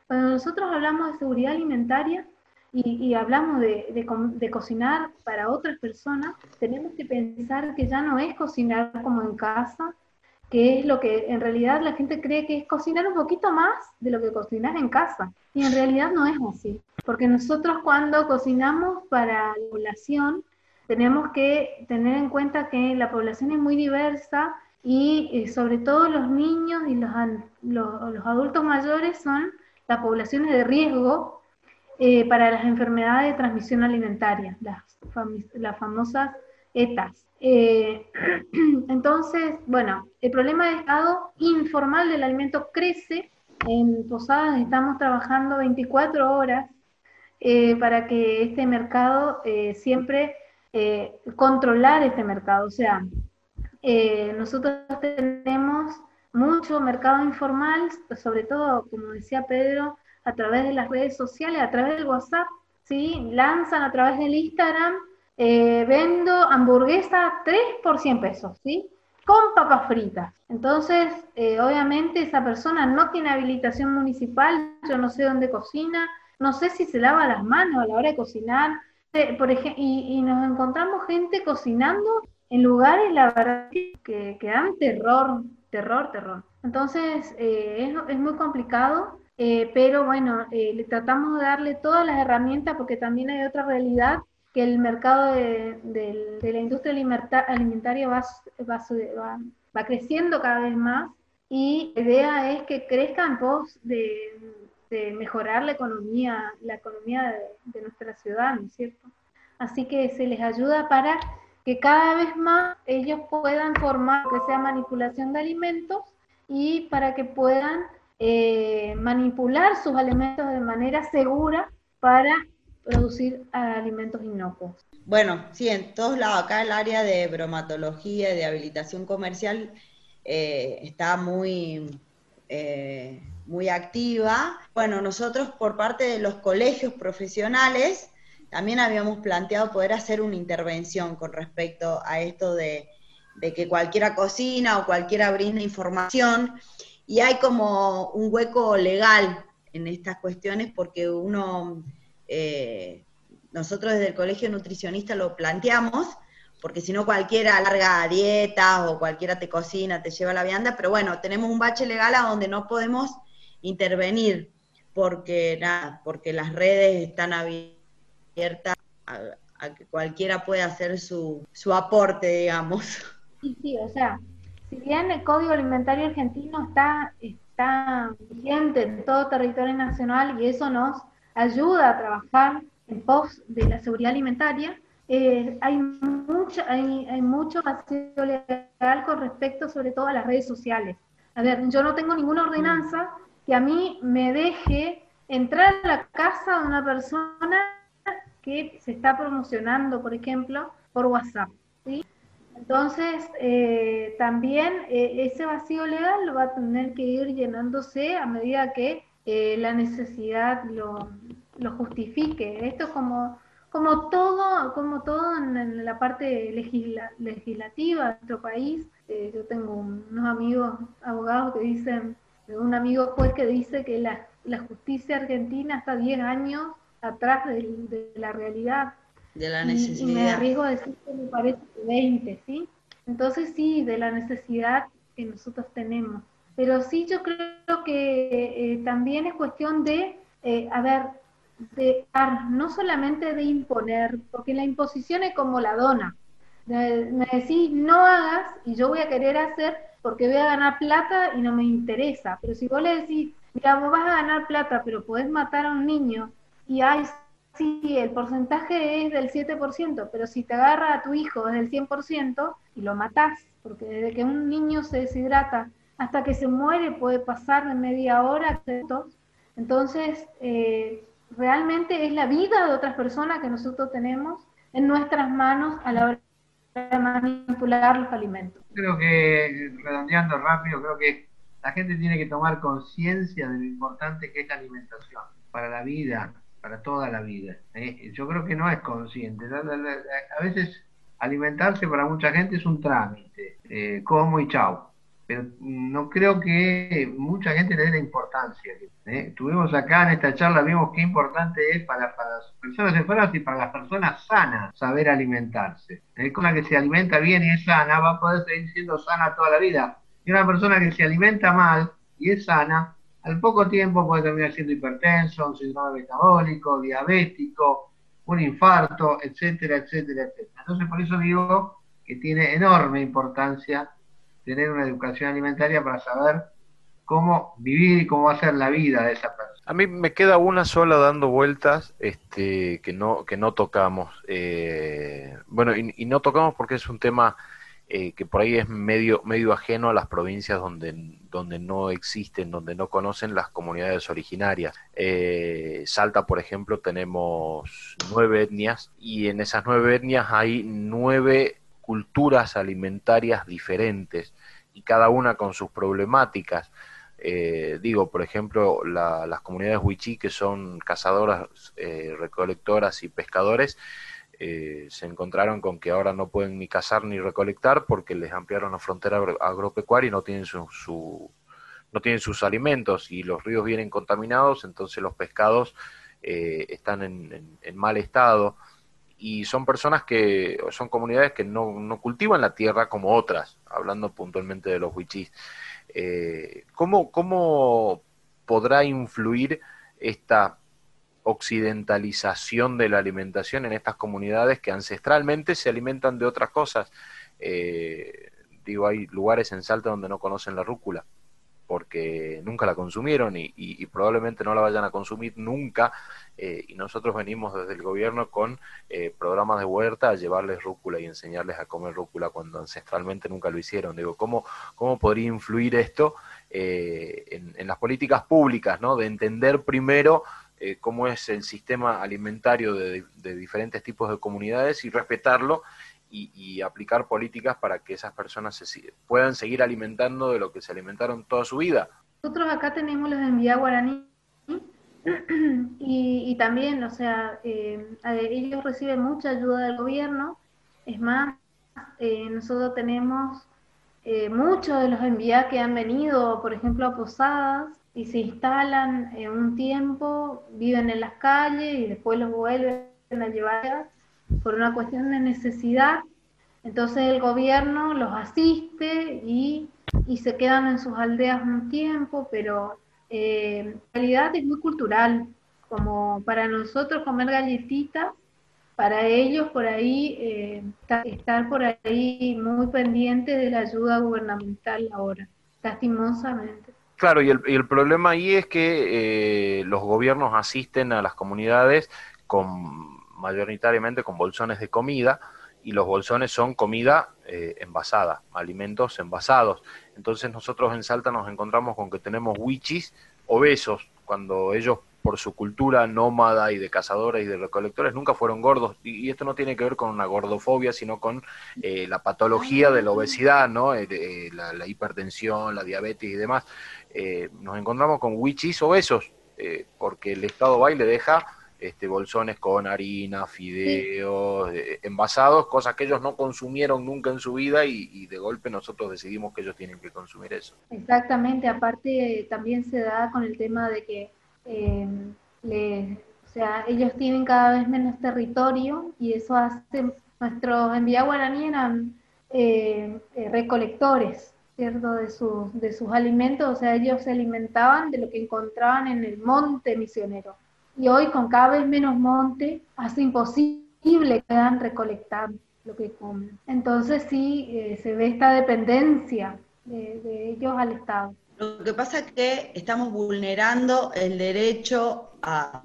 Cuando nosotros hablamos de seguridad alimentaria y, hablamos de, de, cocinar para otras personas, tenemos que pensar que ya no es cocinar como en casa, que es lo que en realidad la gente cree que es cocinar un poquito más de lo que cocinas en casa. Y en realidad no es así, porque nosotros cuando cocinamos para la población, tenemos que tener en cuenta que la población es muy diversa y eh, sobre todo los niños y los, los, adultos mayores son las poblaciones de riesgo eh, para las enfermedades de transmisión alimentaria, las, las famosas ETAs. Eh, entonces, bueno, el problema de estado informal del alimento crece. En Posadas estamos trabajando 24 horas para que este mercado eh, controlar este mercado. O sea, nosotros tenemos mucho mercado informal, sobre todo, como decía Pedro, a través de las redes sociales, a través del WhatsApp, ¿sí? lanzan a través del Instagram eh, vendo hamburguesa 3 por 100 pesos, ¿sí? Con papas fritas. Entonces, eh, obviamente esa persona no tiene habilitación municipal, yo no sé dónde cocina, no sé si se lava las manos a la hora de cocinar, eh, por ejemplo, y, nos encontramos gente cocinando en lugares, la verdad, que, que dan terror, terror, terror. Entonces, es, es, muy complicado, pero bueno, le tratamos de darle todas las herramientas porque también hay otra realidad que el mercado de, la industria alimentaria va, va, va, creciendo cada vez más y la idea es que crezca en pos de, mejorar la economía, la economía de, nuestra ciudad, ¿no es cierto? Así que se les ayuda para que cada vez más ellos puedan formar que sea manipulación de alimentos y para que puedan eh, manipular sus alimentos de manera segura para producir alimentos inocuos. Bueno, sí, en todos lados, acá el área de bromatología y de habilitación comercial eh, está muy, eh, muy activa. Bueno, nosotros por parte de los colegios profesionales también habíamos planteado poder hacer una intervención con respecto a esto de, de que cualquiera cocina o cualquiera brinda información y hay como un hueco legal en estas cuestiones porque uno eh, nosotros desde el Colegio Nutricionista lo planteamos, porque si no cualquiera larga dieta o cualquiera te cocina, te lleva la vianda, pero bueno, tenemos un bache legal a donde no podemos intervenir, porque nada, porque las redes están abiertas a, que cualquiera pueda hacer su, su aporte, digamos. Sí, sí, o sea, si bien el Código Alimentario Argentino está, está vigente en todo territorio nacional y eso nos ayuda a trabajar en pos de la seguridad alimentaria, eh, hay, mucho, hay, mucho vacío legal con respecto sobre todo a las redes sociales. A ver, yo no tengo ninguna ordenanza que a mí me deje entrar a la casa de una persona que se está promocionando, por ejemplo, por WhatsApp. Entonces, eh, también eh, ese vacío legal lo va a tener que ir llenándose a medida que la necesidad lo, lo, justifique. Esto es como, como todo, como todo en, la parte legislativa de nuestro país. Eh, yo tengo unos amigos abogados que dicen, un amigo juez que dice que la, la justicia argentina está 10 años atrás de, la realidad. De la necesidad. y me arriesgo a decir que me parece que 20, ¿sí? Entonces sí, de la necesidad que nosotros tenemos. Pero sí yo creo que eh, también es cuestión de, eh, a ver, de no solamente de imponer, porque la imposición es como la dona. Me decís, no hagas y yo voy a querer hacer porque voy a ganar plata y no me interesa. Pero si vos le decís, mira, vos vas a ganar plata, pero podés matar a un niño y ay, sí, el porcentaje es del 7%, pero si te agarra a tu hijo es del 100% y lo matás, porque desde que un niño se deshidrata hasta que se muere puede pasar de media hora. Entonces, eh, realmente es la vida de otras personas que nosotros tenemos en nuestras manos a la hora de manipular los alimentos. Creo que, redondeando rápido, creo que la gente tiene que tomar conciencia de lo importante que es la alimentación para la vida, para toda la vida. ¿eh? Yo creo que no es consciente. A veces alimentarse para mucha gente es un trámite, eh, como y chau. Pero no creo que mucha gente le dé la importancia. ¿eh? Tuvimos acá en esta charla, vimos qué importante es para, las personas enfermas y para las personas sanas saber alimentarse. ¿eh? Con que se alimenta bien y es sana va a poder seguir siendo sana toda la vida. Y una persona que se alimenta mal y es sana, al poco tiempo puede terminar siendo hipertenso, un síndrome metabólico, diabético, un infarto, etcétera, etcétera, etcétera. Entonces, por eso digo que tiene enorme importancia tener una educación alimentaria para saber cómo vivir y cómo ser la vida de esa persona. A mí me queda una sola dando vueltas este, que, no, que no tocamos. Eh, bueno, y, y no tocamos porque es un tema eh, que por ahí es medio, medio ajeno a las provincias donde, donde no existen, donde no conocen las comunidades originarias. Eh, Salta, por ejemplo, tenemos nueve etnias y en esas nueve etnias hay nueve culturas alimentarias diferentes y cada una con sus problemáticas. Eh, digo, por ejemplo, la- las comunidades wichí, que son cazadoras, eh, recolectoras y pescadores, eh, se encontraron con que ahora no pueden ni cazar ni recolectar porque les ampliaron la frontera agro- agropecuaria y no tienen su, no tienen sus alimentos y los ríos vienen contaminados, entonces los pescados están en mal estado y son personas que, son comunidades que no, no cultivan la tierra como otras, hablando puntualmente de los wichís. Eh, ¿cómo, ¿Cómo podrá influir esta occidentalización de la alimentación en estas comunidades que ancestralmente se alimentan de otras cosas? Eh, digo, hay lugares en Salta donde no conocen la rúcula porque nunca la consumieron y, probablemente no la vayan a consumir nunca. eh, y nosotros venimos desde el gobierno con eh, programas de huerta a llevarles rúcula y enseñarles a comer rúcula cuando ancestralmente nunca lo hicieron. Digo, ¿cómo, cómo podría influir esto eh, en, las políticas públicas, ¿no? De entender primero eh, cómo es el sistema alimentario de diferentes tipos de comunidades y respetarlo y, y aplicar políticas para que esas personas se puedan seguir alimentando de lo que se alimentaron toda su vida. Nosotros acá tenemos los envía guaraní y, también, o sea, eh, ellos reciben mucha ayuda del gobierno. Es más, eh, nosotros tenemos eh, muchos de los envías que han venido, por ejemplo, a Posadas y se instalan en un tiempo, viven en las calles y después los vuelven a llevar por una cuestión de necesidad. Entonces el gobierno los asiste y, y se quedan en sus aldeas un tiempo, pero eh, en realidad es muy cultural, como para nosotros comer galletitas, para ellos por ahí eh, ta- estar por ahí muy pendiente de la ayuda gubernamental ahora, lastimosamente. Claro, y el, y el problema ahí es que eh, los gobiernos asisten a las comunidades con mayoritariamente con bolsones de comida y los bolsones son comida eh, envasada, alimentos envasados. Entonces nosotros en Salta nos encontramos con que tenemos wichis obesos, cuando ellos por su cultura nómada y de cazadores y de recolectores nunca fueron gordos. Y, y esto no tiene que ver con una gordofobia, sino con eh, la patología de la obesidad, ¿no? Eh, de- eh, la, la hipertensión, la diabetes y demás. Nos encontramos con wichis obesos, porque el Estado va y le deja este, bolsones con harina, fideos, eh, envasados, cosas que ellos no consumieron nunca en su vida y, y de golpe nosotros decidimos que ellos tienen que consumir eso. Exactamente, aparte también se da con el tema de que eh, le- o sea, ellos tienen cada vez menos territorio y eso hace, nuestros enviados guaraní eran eh, eh, recolectores, ¿cierto? De, sus, de sus alimentos, o sea, ellos se alimentaban de lo que encontraban en el monte misionero. Y hoy con cada vez menos monte, hace imposible que puedan recolectar lo que comen. Entonces sí, eh, se ve esta dependencia de, ellos al Estado. Lo que pasa es que estamos vulnerando el derecho a,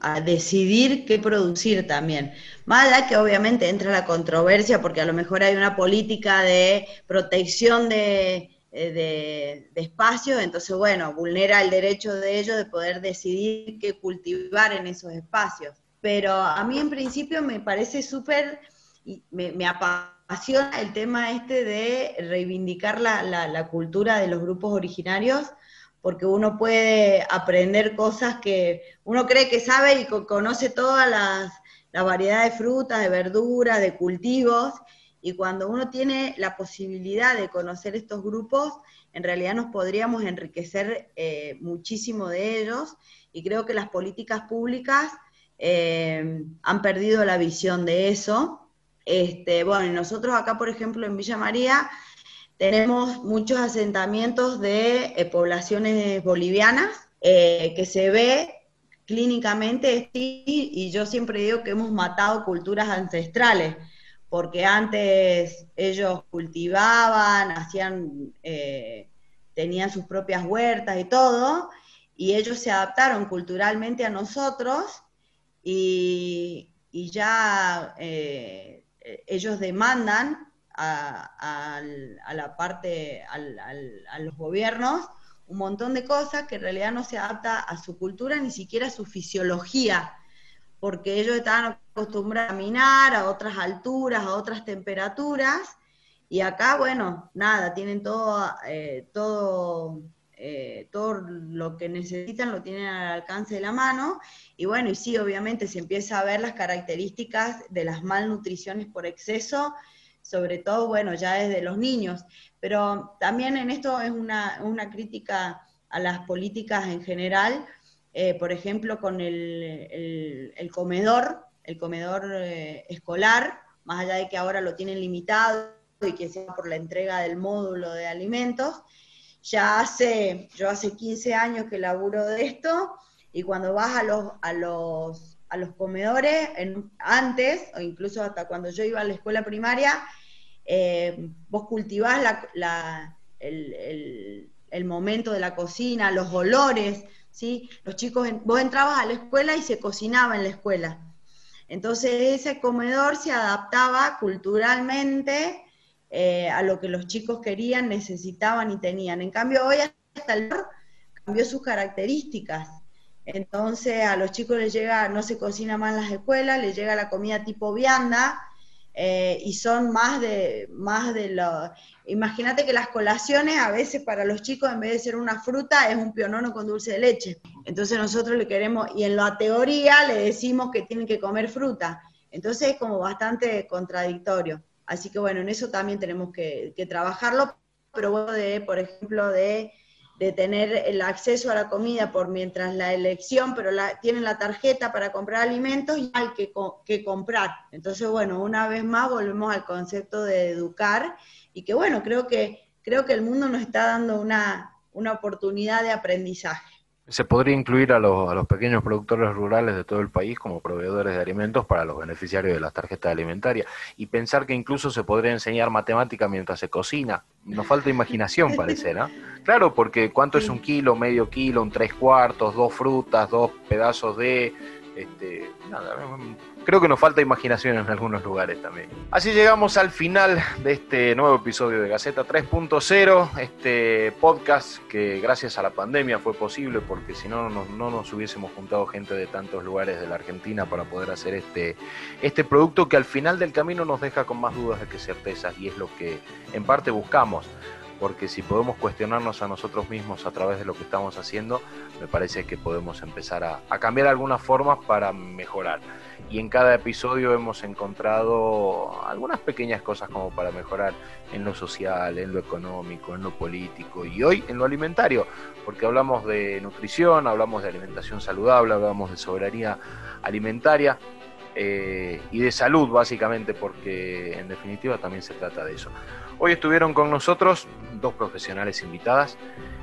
a decidir qué producir también. Allá que obviamente entra la controversia porque a lo mejor hay una política de protección de, de, de espacios, entonces bueno, vulnera el derecho de ellos de poder decidir qué cultivar en esos espacios. Pero a mí en principio me parece súper, me, me apasiona el tema este de reivindicar la, la, la cultura de los grupos originarios porque uno puede aprender cosas que uno cree que sabe y conoce todas las, la variedad de frutas, de verduras, de cultivos, y cuando uno tiene la posibilidad de conocer estos grupos, en realidad nos podríamos enriquecer eh, muchísimo de ellos, y creo que las políticas públicas eh, han perdido la visión de eso. Este, bueno, nosotros acá, por ejemplo, en Villa María, tenemos muchos asentamientos de eh, poblaciones bolivianas que se ve clínicamente y yo siempre digo que hemos matado culturas ancestrales, porque antes ellos cultivaban, hacían, eh, tenían sus propias huertas y todo, y ellos se adaptaron culturalmente a nosotros y, ya ellos demandan a, la parte, a los gobiernos, un montón de cosas que en realidad no se adapta a su cultura, ni siquiera a su fisiología, porque ellos estaban acostumbrados a caminar a otras alturas, a otras temperaturas, y acá, bueno, nada, tienen todo, eh, todo, eh, todo lo que necesitan, lo tienen al alcance de la mano, y bueno, y sí, obviamente se empieza a ver las características de las malnutriciones por exceso, sobre todo, bueno, ya desde los niños. Pero también en esto es una, crítica a las políticas en general, eh, por ejemplo, con el, el, comedor, el comedor eh, escolar, más allá de que ahora lo tienen limitado y que sea por la entrega del módulo de alimentos. Ya hace, yo hace 15 años que laburo de esto, y cuando vas a los, a los a los comedores antes, o incluso hasta cuando yo iba a la escuela primaria, eh, vos cultivás el, momento de la cocina, los olores, ¿sí? Los chicos, vos entrabas a la escuela y se cocinaba en la escuela. Entonces ese comedor se adaptaba culturalmente eh, a lo que los chicos querían, necesitaban y tenían. En cambio hoy hasta el cambió sus características. Entonces a los chicos les llega, no se cocina más en las escuelas, les llega la comida tipo vianda eh, y son más de, más de lo... Imagínate que las colaciones a veces para los chicos en vez de ser una fruta es un pionono con dulce de leche. Entonces nosotros le queremos, y en la teoría le decimos que tienen que comer fruta. Entonces es como bastante contradictorio. Así que bueno, en eso también tenemos que, que trabajarlo, pero bueno, de, por ejemplo, de de tener el acceso a la comida por mientras la elección, pero la, tienen la tarjeta para comprar alimentos y hay que, que comprar. Entonces, bueno, una vez más volvemos al concepto de educar y que, bueno, creo que, creo que el mundo nos está dando una, una oportunidad de aprendizaje. Se podría incluir a los, a los pequeños productores rurales de todo el país como proveedores de alimentos para los beneficiarios de las tarjetas alimentarias y pensar que incluso se podría enseñar matemática mientras se cocina. Nos falta imaginación, parece, ¿no? Claro, porque ¿cuánto es un kilo, medio kilo, un tres cuartos, dos frutas, dos pedazos de... Este, nada, creo que nos falta imaginación en algunos lugares también. Así llegamos al final de este nuevo episodio de Gaceta 3.0, este podcast que gracias a la pandemia fue posible porque si no, no, nos hubiésemos juntado gente de tantos lugares de la Argentina para poder hacer este, este producto que al final del camino nos deja con más dudas que certezas y es lo que en parte buscamos porque si podemos cuestionarnos a nosotros mismos a través de lo que estamos haciendo, me parece que podemos empezar a, a cambiar algunas formas para mejorar. Y en cada episodio hemos encontrado algunas pequeñas cosas como para mejorar en lo social, en lo económico, en lo político y hoy en lo alimentario, porque hablamos de nutrición, hablamos de alimentación saludable, hablamos de soberanía alimentaria eh, y de salud básicamente, porque en definitiva también se trata de eso. Hoy estuvieron con nosotros dos profesionales invitadas.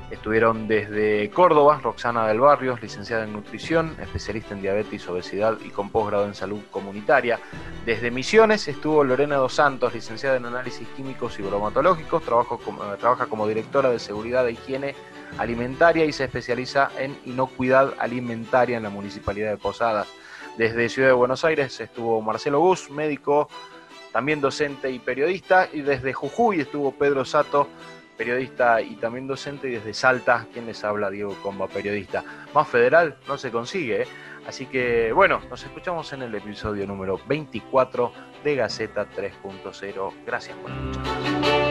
Estuvieron desde Córdoba, Roxana del Barrio, licenciada en nutrición, especialista en diabetes, obesidad y con posgrado en salud comunitaria. Desde Misiones estuvo Lorena Dos Santos, licenciada en análisis químicos y bromatológicos, trabaja como directora de seguridad e higiene alimentaria y se especializa en inocuidad alimentaria en la Municipalidad de Posadas. Desde Ciudad de Buenos Aires estuvo Marcelo Gus, médico, también docente y periodista, y desde Jujuy estuvo Pedro Sato, periodista y también docente, y desde Salta, quien les habla, Diego Comba, periodista. Más federal no se consigue, ¿eh? así que bueno, nos escuchamos en el episodio número 24 de Gaceta 3.0. Gracias por escuchar.